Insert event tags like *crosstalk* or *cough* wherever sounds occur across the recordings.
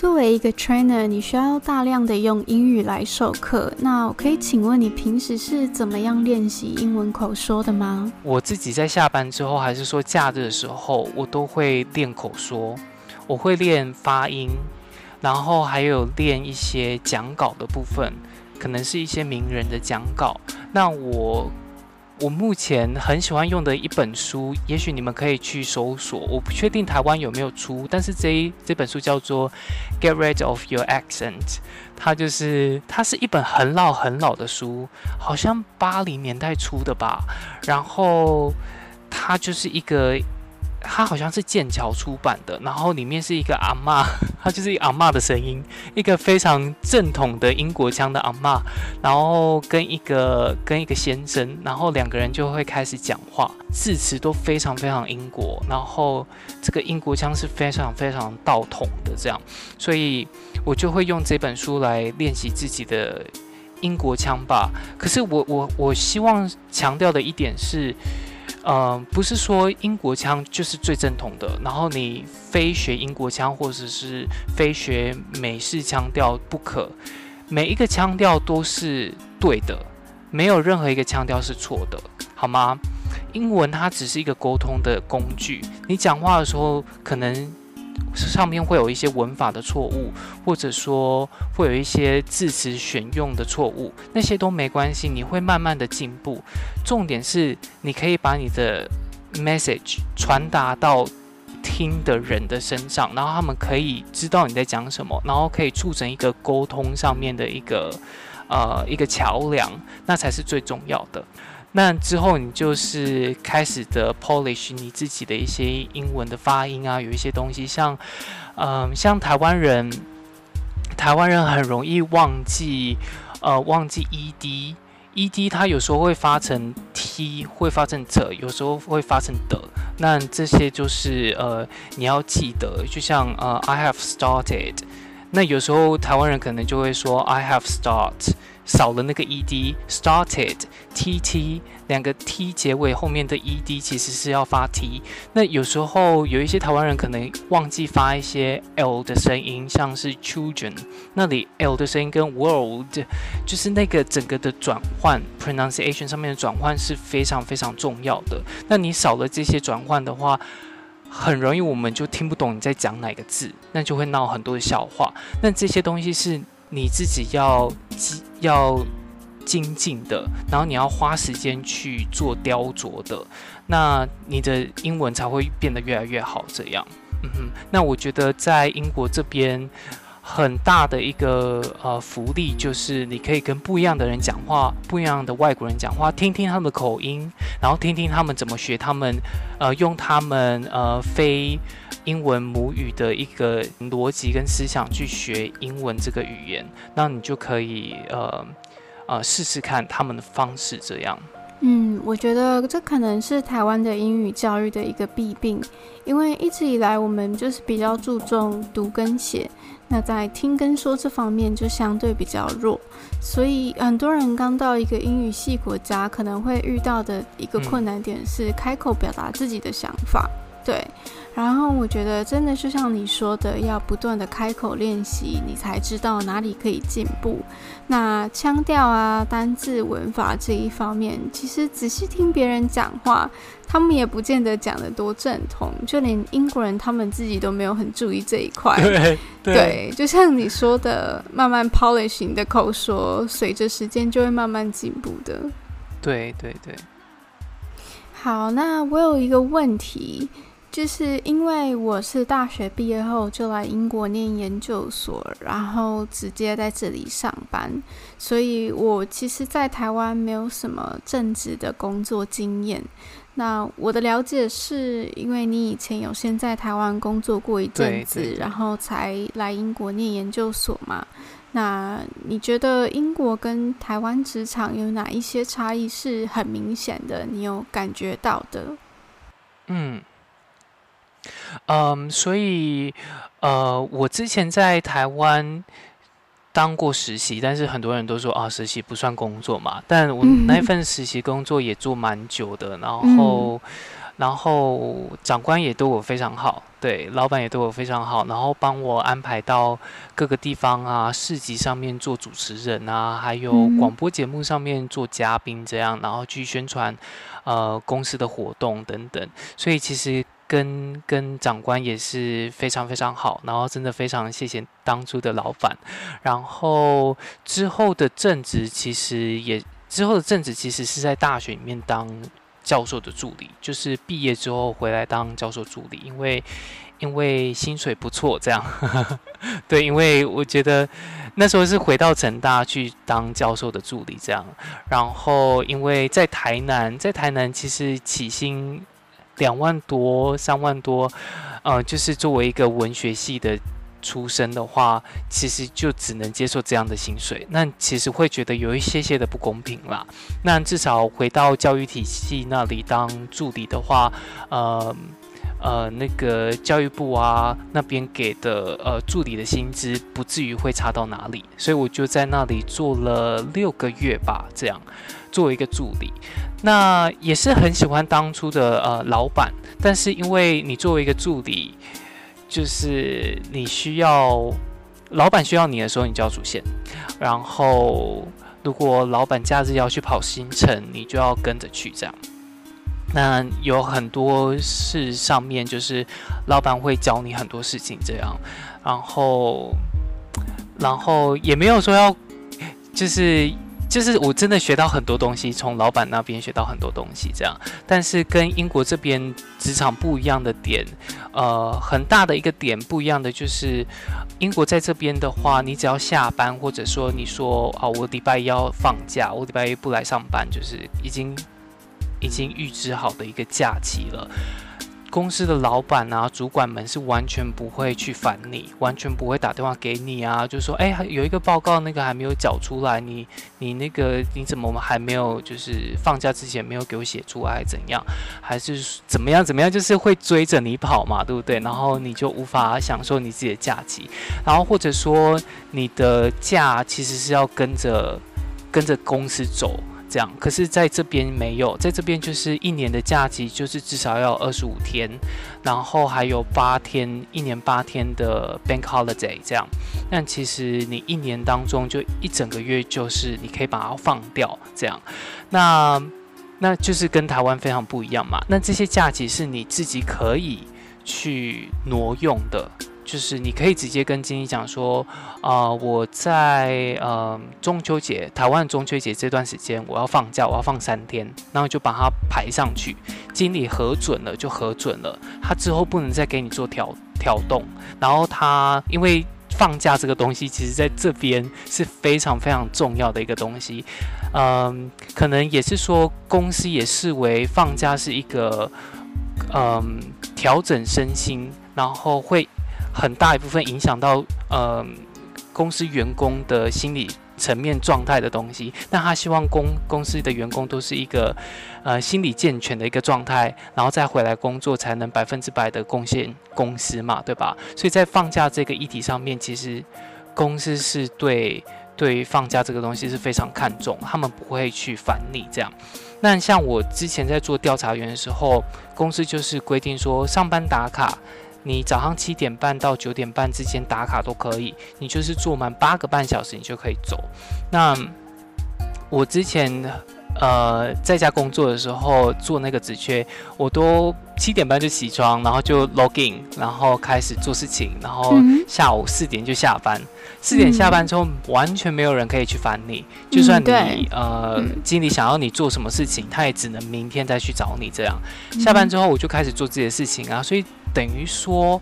作为一个 trainer，你需要大量的用英语来授课。那我可以请问你平时是怎么样练习英文口说的吗？我自己在下班之后，还是说假日的时候，我都会练口说。我会练发音，然后还有练一些讲稿的部分，可能是一些名人的讲稿。那我。我目前很喜欢用的一本书，也许你们可以去搜索。我不确定台湾有没有出，但是这一这本书叫做《Get Rid of Your Accent》，它就是它是一本很老很老的书，好像八零年代出的吧。然后它就是一个。它好像是剑桥出版的，然后里面是一个阿嬷，*laughs* 它就是一阿嬷的声音，一个非常正统的英国腔的阿嬷，然后跟一个跟一个先生，然后两个人就会开始讲话，字词都非常非常英国，然后这个英国腔是非常非常道统的这样，所以我就会用这本书来练习自己的英国腔吧。可是我我我希望强调的一点是。嗯，不是说英国腔就是最正统的，然后你非学英国腔或者是非学美式腔调不可。每一个腔调都是对的，没有任何一个腔调是错的，好吗？英文它只是一个沟通的工具，你讲话的时候可能。上面会有一些文法的错误，或者说会有一些字词选用的错误，那些都没关系，你会慢慢的进步。重点是你可以把你的 message 传达到听的人的身上，然后他们可以知道你在讲什么，然后可以促成一个沟通上面的一个呃一个桥梁，那才是最重要的。那之后，你就是开始的 polish 你自己的一些英文的发音啊，有一些东西像，嗯、像台湾人，台湾人很容易忘记，呃，忘记 ed，ed 它有时候会发成 t，会发成 t，有时候会发成的，那这些就是呃你要记得，就像呃 I have started，那有时候台湾人可能就会说 I have start。少了那个 ed，started，t t 两个 t 结尾后面的 ed 其实是要发 t。那有时候有一些台湾人可能忘记发一些 l 的声音，像是 children 那里 l 的声音跟 world 就是那个整个的转换 pronunciation 上面的转换是非常非常重要的。那你少了这些转换的话，很容易我们就听不懂你在讲哪个字，那就会闹很多的笑话。那这些东西是。你自己要精要精进的，然后你要花时间去做雕琢的，那你的英文才会变得越来越好。这样，嗯哼，那我觉得在英国这边很大的一个呃福利就是你可以跟不一样的人讲话，不一样的外国人讲话，听听他们的口音，然后听听他们怎么学，他们呃用他们呃非。英文母语的一个逻辑跟思想去学英文这个语言，那你就可以呃呃试试看他们的方式这样。嗯，我觉得这可能是台湾的英语教育的一个弊病，因为一直以来我们就是比较注重读跟写，那在听跟说这方面就相对比较弱，所以很多人刚到一个英语系国家，可能会遇到的一个困难点是开口表达自己的想法，对。然后我觉得真的就像你说的，要不断的开口练习，你才知道哪里可以进步。那腔调啊、单字、文法这一方面，其实仔细听别人讲话，他们也不见得讲得多正统，就连英国人他们自己都没有很注意这一块。对，对，对，就像你说的，慢慢 polish 你的口说，随着时间就会慢慢进步的。对对对。好，那我有一个问题。就是因为我是大学毕业后就来英国念研究所，然后直接在这里上班，所以我其实，在台湾没有什么正职的工作经验。那我的了解是因为你以前有先在台湾工作过一阵子，然后才来英国念研究所嘛？那你觉得英国跟台湾职场有哪一些差异是很明显的？你有感觉到的？嗯。嗯，所以，呃，我之前在台湾当过实习，但是很多人都说啊，实习不算工作嘛。但我那份实习工作也做蛮久的，然后然后长官也对我非常好，对，老板也对我非常好，然后帮我安排到各个地方啊，市集上面做主持人啊，还有广播节目上面做嘉宾这样，然后去宣传呃公司的活动等等。所以其实跟跟长官也是非常非常好，然后真的非常谢谢当初的老板。然后之后的正职其实也之后的正职其实是在大学里面当。教授的助理，就是毕业之后回来当教授助理，因为因为薪水不错，这样 *laughs* 对，因为我觉得那时候是回到成大去当教授的助理，这样，然后因为在台南，在台南其实起薪两万多、三万多，呃，就是作为一个文学系的。出身的话，其实就只能接受这样的薪水，那其实会觉得有一些些的不公平啦。那至少回到教育体系那里当助理的话，呃呃，那个教育部啊那边给的呃助理的薪资不至于会差到哪里，所以我就在那里做了六个月吧，这样作为一个助理，那也是很喜欢当初的呃老板，但是因为你作为一个助理。就是你需要老板需要你的时候，你就要出现。然后，如果老板假日要去跑行程，你就要跟着去。这样，那有很多事上面就是老板会教你很多事情。这样，然后，然后也没有说要就是。就是我真的学到很多东西，从老板那边学到很多东西，这样。但是跟英国这边职场不一样的点，呃，很大的一个点不一样的就是，英国在这边的话，你只要下班，或者说你说啊，我礼拜一要放假，我礼拜一不来上班，就是已经已经预支好的一个假期了。公司的老板啊、主管们是完全不会去烦你，完全不会打电话给你啊，就说哎，有一个报告那个还没有缴出来，你你那个你怎么还没有就是放假之前没有给我写出来，怎样？还是怎么样怎么样？就是会追着你跑嘛，对不对？然后你就无法享受你自己的假期，然后或者说你的假其实是要跟着跟着公司走。这样，可是在这边没有，在这边就是一年的假期，就是至少要二十五天，然后还有八天，一年八天的 bank holiday 这样。但其实你一年当中就一整个月，就是你可以把它放掉这样。那那就是跟台湾非常不一样嘛。那这些假期是你自己可以去挪用的。就是你可以直接跟经理讲说，啊、我在呃中秋节，台湾中秋节这段时间我要放假，我要放三天，然后就把它排上去，经理核准了就核准了，他之后不能再给你做调调动，然后他因为放假这个东西，其实在这边是非常非常重要的一个东西，嗯、可能也是说公司也视为放假是一个嗯、调整身心，然后会。很大一部分影响到呃公司员工的心理层面状态的东西，那他希望公公司的员工都是一个呃心理健全的一个状态，然后再回来工作才能百分之百的贡献公司嘛，对吧？所以在放假这个议题上面，其实公司是对对于放假这个东西是非常看重，他们不会去烦你这样。那像我之前在做调查员的时候，公司就是规定说上班打卡。你早上七点半到九点半之间打卡都可以，你就是做满八个半小时，你就可以走。那我之前呃在家工作的时候做那个职缺，我都七点半就起床，然后就 log in，然后开始做事情，然后下午四点就下班。四点下班之后，完全没有人可以去烦你，就算你呃经理想要你做什么事情，他也只能明天再去找你。这样下班之后，我就开始做自己的事情啊，所以。等于说，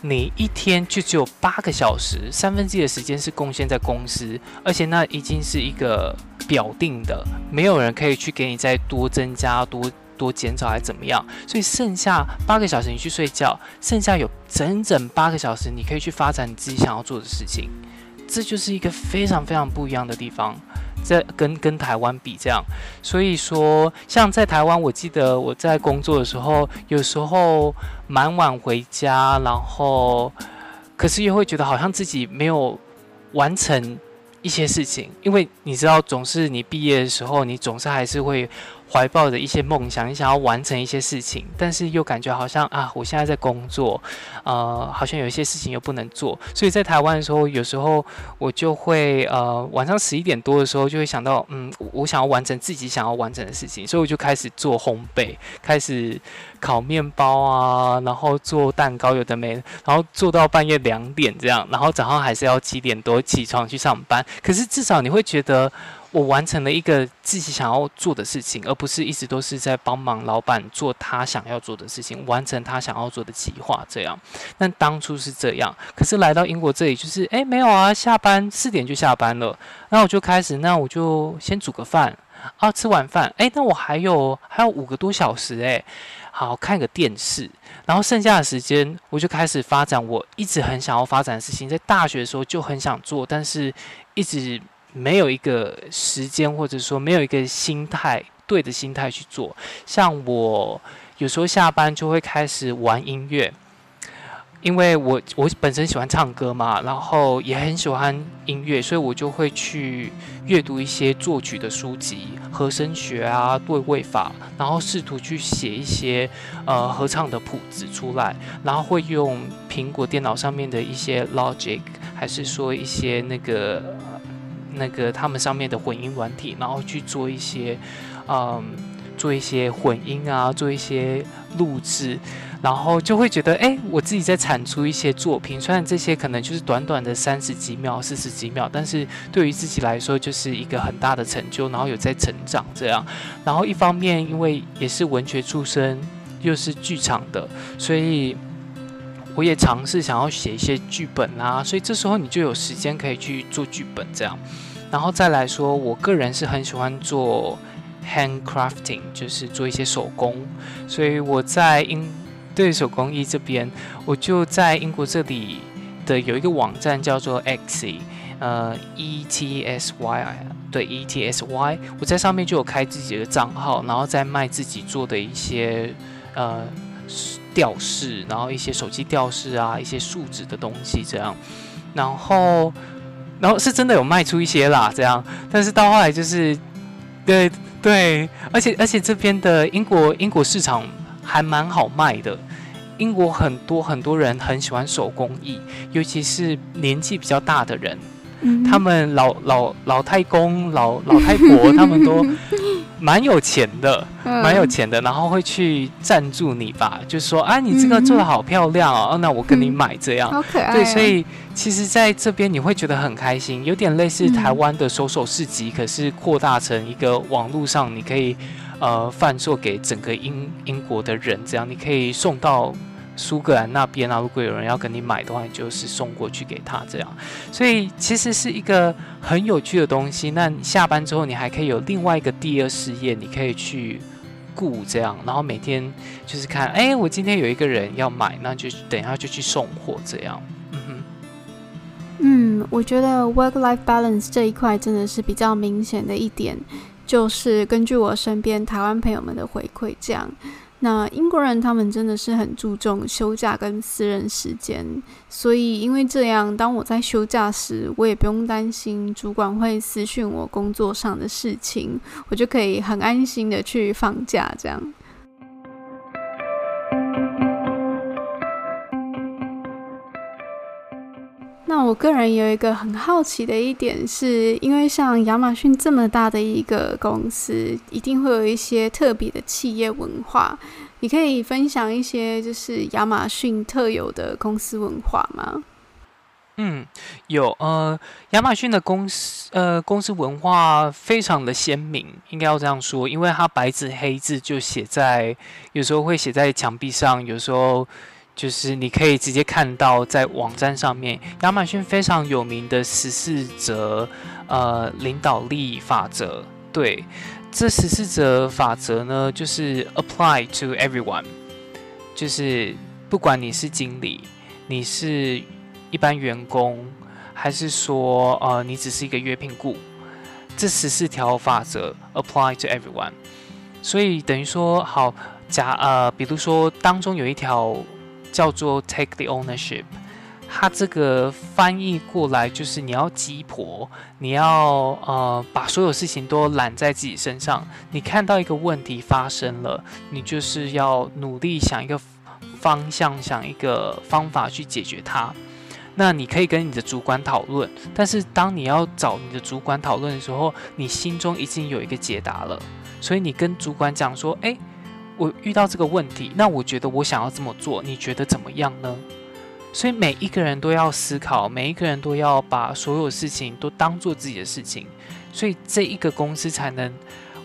你一天就只有八个小时，三分之一的时间是贡献在公司，而且那已经是一个表定的，没有人可以去给你再多增加、多多减少还怎么样。所以剩下八个小时你去睡觉，剩下有整整八个小时你可以去发展你自己想要做的事情，这就是一个非常非常不一样的地方。在跟跟台湾比这样，所以说像在台湾，我记得我在工作的时候，有时候蛮晚回家，然后可是又会觉得好像自己没有完成一些事情，因为你知道，总是你毕业的时候，你总是还是会怀抱着一些梦想，你想要完成一些事情，但是又感觉好像啊，我现在在工作，呃，好像有一些事情又不能做。所以在台湾的时候，有时候我就会呃，晚上十一点多的时候就会想到，嗯，我想要完成自己想要完成的事情，所以我就开始做烘焙，开始烤面包啊，然后做蛋糕，有的没，然后做到半夜两点这样，然后早上还是要七点多起床去上班。可是至少你会觉得。我完成了一个自己想要做的事情，而不是一直都是在帮忙老板做他想要做的事情，完成他想要做的计划。这样，但当初是这样，可是来到英国这里，就是诶，没有啊，下班四点就下班了，那我就开始，那我就先煮个饭啊，吃完饭，诶，那我还有还有五个多小时，诶，好看个电视，然后剩下的时间我就开始发展我一直很想要发展的事情，在大学的时候就很想做，但是一直。没有一个时间，或者说没有一个心态，对的心态去做。像我有时候下班就会开始玩音乐，因为我我本身喜欢唱歌嘛，然后也很喜欢音乐，所以我就会去阅读一些作曲的书籍、和声学啊、对位法，然后试图去写一些呃合唱的谱子出来，然后会用苹果电脑上面的一些 Logic，还是说一些那个。那个他们上面的混音软体，然后去做一些，嗯，做一些混音啊，做一些录制，然后就会觉得，哎，我自己在产出一些作品。虽然这些可能就是短短的三十几秒、四十几秒，但是对于自己来说就是一个很大的成就，然后有在成长这样。然后一方面，因为也是文学出身，又是剧场的，所以。我也尝试想要写一些剧本啊，所以这时候你就有时间可以去做剧本这样，然后再来说，我个人是很喜欢做 handcrafting，就是做一些手工，所以我在英对手工艺这边，我就在英国这里的有一个网站叫做 Etsy，呃，E T S Y，对，E T S Y，我在上面就有开自己的账号，然后再卖自己做的一些呃。吊饰，然后一些手机吊饰啊，一些树脂的东西这样，然后，然后是真的有卖出一些啦，这样，但是到后来就是，对对，而且而且这边的英国英国市场还蛮好卖的，英国很多很多人很喜欢手工艺，尤其是年纪比较大的人，嗯、他们老老老太公、老老太婆，*laughs* 他们都。蛮有钱的，蛮有钱的，然后会去赞助你吧，就说啊，你这个做的好漂亮哦，嗯、那我跟你买这样，好可爱、哦。对，所以其实在这边你会觉得很开心，有点类似台湾的手手市集，嗯、可是扩大成一个网络上，你可以呃贩售给整个英英国的人，这样你可以送到。苏格兰那边啊，如果有人要跟你买的话，你就是送过去给他这样。所以其实是一个很有趣的东西。那下班之后，你还可以有另外一个第二事业，你可以去雇这样，然后每天就是看，哎，我今天有一个人要买，那就等一下就去送货这样。嗯，我觉得 work-life balance 这一块真的是比较明显的一点，就是根据我身边台湾朋友们的回馈这样。那英国人他们真的是很注重休假跟私人时间，所以因为这样，当我在休假时，我也不用担心主管会私讯我工作上的事情，我就可以很安心的去放假这样。我个人有一个很好奇的一点是，因为像亚马逊这么大的一个公司，一定会有一些特别的企业文化。你可以分享一些就是亚马逊特有的公司文化吗？嗯，有呃，亚马逊的公司呃公司文化非常的鲜明，应该要这样说，因为它白纸黑字就写在，有时候会写在墙壁上，有时候。就是你可以直接看到在网站上面，亚马逊非常有名的十四则呃领导力法则。对，这十四则法则呢，就是 apply to everyone，就是不管你是经理，你是一般员工，还是说呃你只是一个约聘雇，这十四条法则 apply to everyone。所以等于说，好假呃，比如说当中有一条。叫做 take the ownership，它这个翻译过来就是你要鸡婆，你要呃把所有事情都揽在自己身上。你看到一个问题发生了，你就是要努力想一个方向，想一个方法去解决它。那你可以跟你的主管讨论，但是当你要找你的主管讨论的时候，你心中已经有一个解答了。所以你跟主管讲说：“诶，我遇到这个问题，那我觉得我想要这么做，你觉得怎么样呢？”所以每一个人都要思考，每一个人都要把所有事情都当做自己的事情，所以这一个公司才能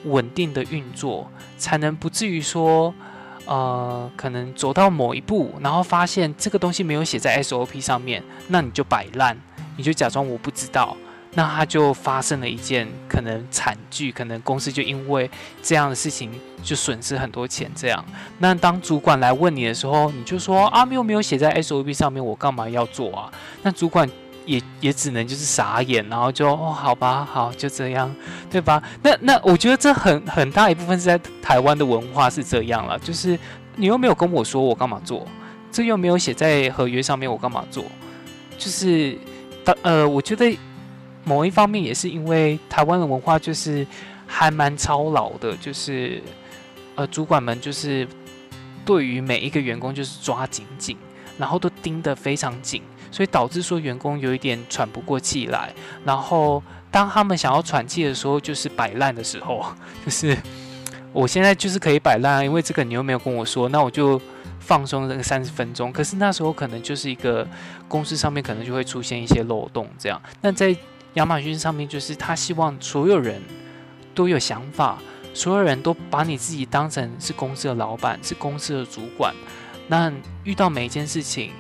稳定的运作，才能不至于说。呃，可能走到某一步，然后发现这个东西没有写在 SOP 上面，那你就摆烂，你就假装我不知道，那他就发生了一件可能惨剧，可能公司就因为这样的事情就损失很多钱。这样，那当主管来问你的时候，你就说啊，又没有写在 SOP 上面，我干嘛要做啊？那主管。也也只能就是傻眼，然后就哦，好吧，好，就这样，对吧？那那我觉得这很很大一部分是在台湾的文化是这样了，就是你又没有跟我说，我干嘛做？这又没有写在合约上面，我干嘛做？就是，呃，我觉得某一方面也是因为台湾的文化就是还蛮操劳的，就是呃，主管们就是对于每一个员工就是抓紧紧，然后都盯得非常紧。所以导致说员工有一点喘不过气来，然后当他们想要喘气的时候，就是摆烂的时候，*laughs* 就是我现在就是可以摆烂啊，因为这个你又没有跟我说，那我就放松这个三十分钟。可是那时候可能就是一个公司上面可能就会出现一些漏洞，这样。那在亚马逊上面，就是他希望所有人都有想法，所有人都把你自己当成是公司的老板，是公司的主管。那遇到每一件事情。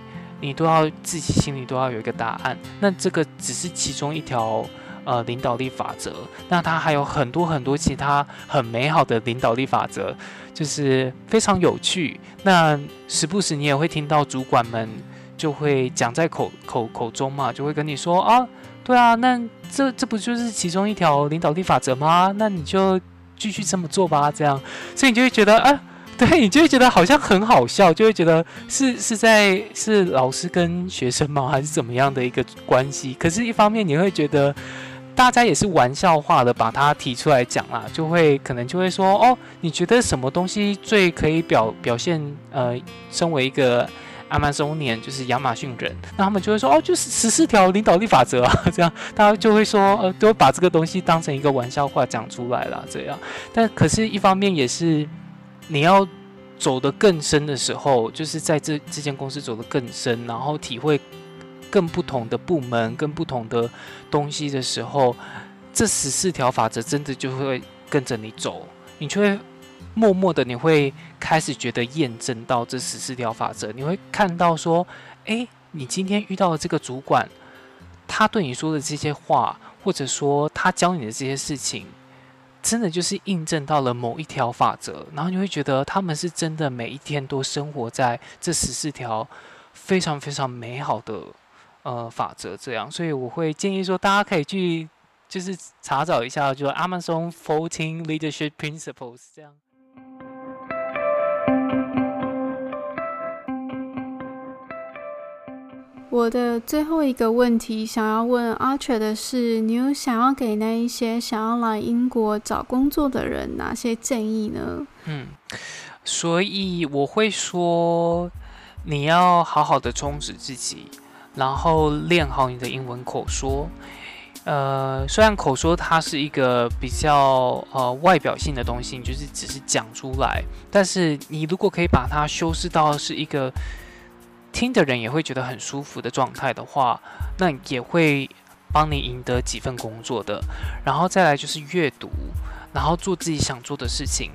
你都要自己心里都要有一个答案，那这个只是其中一条呃领导力法则，那它还有很多很多其他很美好的领导力法则，就是非常有趣。那时不时你也会听到主管们就会讲在口口口中嘛，就会跟你说啊，对啊，那这这不就是其中一条领导力法则吗？那你就继续这么做吧，这样，所以你就会觉得啊。对，你就会觉得好像很好笑，就会觉得是是在是老师跟学生吗，还是怎么样的一个关系？可是，一方面你会觉得大家也是玩笑话的把它提出来讲啦，就会可能就会说哦，你觉得什么东西最可以表表现呃，身为一个 Amazonian 就是亚马逊人，那他们就会说哦，就是十四条领导力法则啊，*laughs* 这样大家就会说呃，都把这个东西当成一个玩笑话讲出来了，这样。但可是，一方面也是。你要走得更深的时候，就是在这这间公司走得更深，然后体会更不同的部门、更不同的东西的时候，这十四条法则真的就会跟着你走，你就会默默的，你会开始觉得验证到这十四条法则，你会看到说，诶，你今天遇到的这个主管，他对你说的这些话，或者说他教你的这些事情。真的就是印证到了某一条法则，然后你会觉得他们是真的每一天都生活在这十四条非常非常美好的呃法则这样，所以我会建议说大家可以去就是查找一下，就 Amazon Fourteen Leadership Principles 这样。我的最后一个问题想要问 Archer 的是，你有想要给那一些想要来英国找工作的人哪些建议呢？嗯，所以我会说，你要好好的充实自己，然后练好你的英文口说。呃，虽然口说它是一个比较呃外表性的东西，就是只是讲出来，但是你如果可以把它修饰到是一个。听的人也会觉得很舒服的状态的话，那也会帮你赢得几份工作的。然后再来就是阅读，然后做自己想做的事情。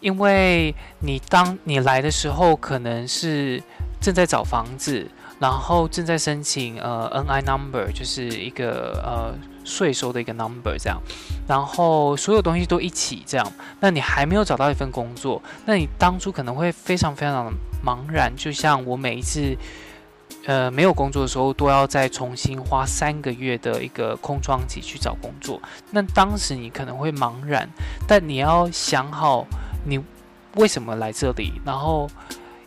因为你当你来的时候，可能是正在找房子，然后正在申请呃 NI number，就是一个呃税收的一个 number 这样。然后所有东西都一起这样，那你还没有找到一份工作，那你当初可能会非常非常的。茫然，就像我每一次，呃，没有工作的时候，都要再重新花三个月的一个空窗期去找工作。那当时你可能会茫然，但你要想好你为什么来这里，然后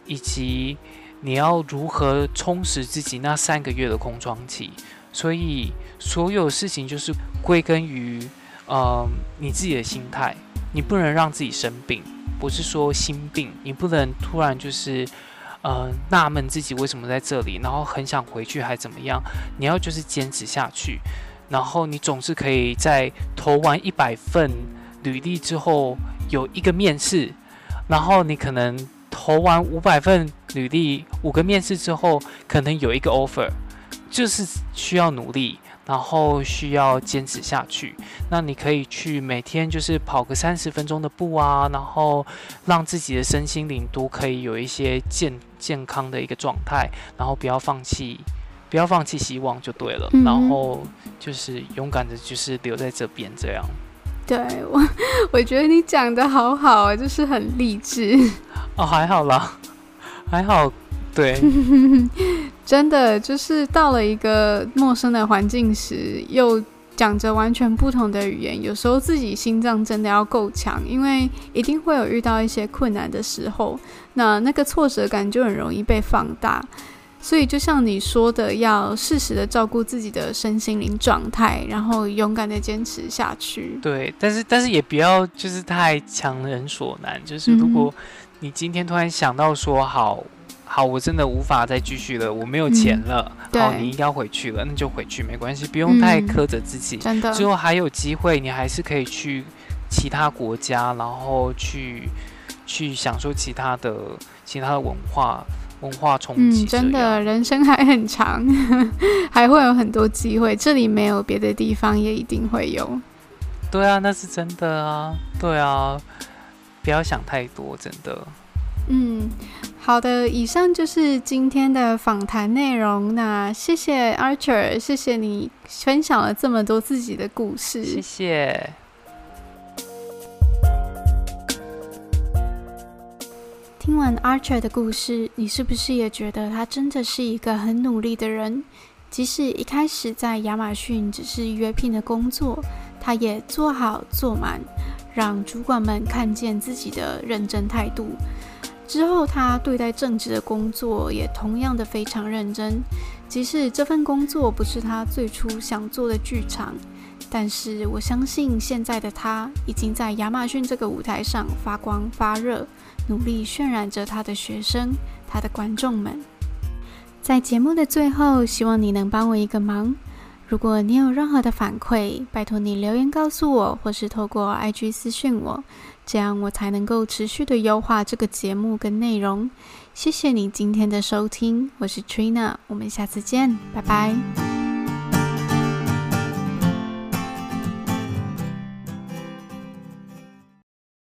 以及你要如何充实自己那三个月的空窗期。所以所有事情就是归根于，呃，你自己的心态。你不能让自己生病，不是说心病，你不能突然就是，呃，纳闷自己为什么在这里，然后很想回去还怎么样？你要就是坚持下去，然后你总是可以在投完一百份履历之后有一个面试，然后你可能投完五百份履历，五个面试之后可能有一个 offer，就是需要努力。然后需要坚持下去，那你可以去每天就是跑个三十分钟的步啊，然后让自己的身心灵都可以有一些健健康的一个状态，然后不要放弃，不要放弃希望就对了。嗯、然后就是勇敢的，就是留在这边这样。对我，*laughs* 我觉得你讲的好好啊，就是很励志。哦，还好啦，还好。对，*laughs* 真的就是到了一个陌生的环境时，又讲着完全不同的语言，有时候自己心脏真的要够强，因为一定会有遇到一些困难的时候，那那个挫折感就很容易被放大。所以就像你说的，要适时的照顾自己的身心灵状态，然后勇敢的坚持下去。对，但是但是也不要就是太强人所难，就是如果你今天突然想到说好。好，我真的无法再继续了，我没有钱了。嗯、好，你应该回去了，那就回去，没关系，不用太苛责自己。嗯、真的，之后还有机会，你还是可以去其他国家，然后去去享受其他的其他的文化文化冲击。嗯，真的，人生还很长，*laughs* 还会有很多机会。这里没有别的地方，也一定会有。对啊，那是真的啊。对啊，不要想太多，真的。嗯。好的，以上就是今天的访谈内容。那谢谢 Archer，谢谢你分享了这么多自己的故事。谢谢。听完 Archer 的故事，你是不是也觉得他真的是一个很努力的人？即使一开始在亚马逊只是约聘的工作，他也做好做满，让主管们看见自己的认真态度。之后，他对待正职的工作也同样的非常认真。即使这份工作不是他最初想做的剧场，但是我相信现在的他已经在亚马逊这个舞台上发光发热，努力渲染着他的学生、他的观众们。在节目的最后，希望你能帮我一个忙。如果你有任何的反馈，拜托你留言告诉我，或是透过 IG 私讯我。这样我才能够持续的优化这个节目跟内容。谢谢你今天的收听，我是 Trina，我们下次见，拜拜。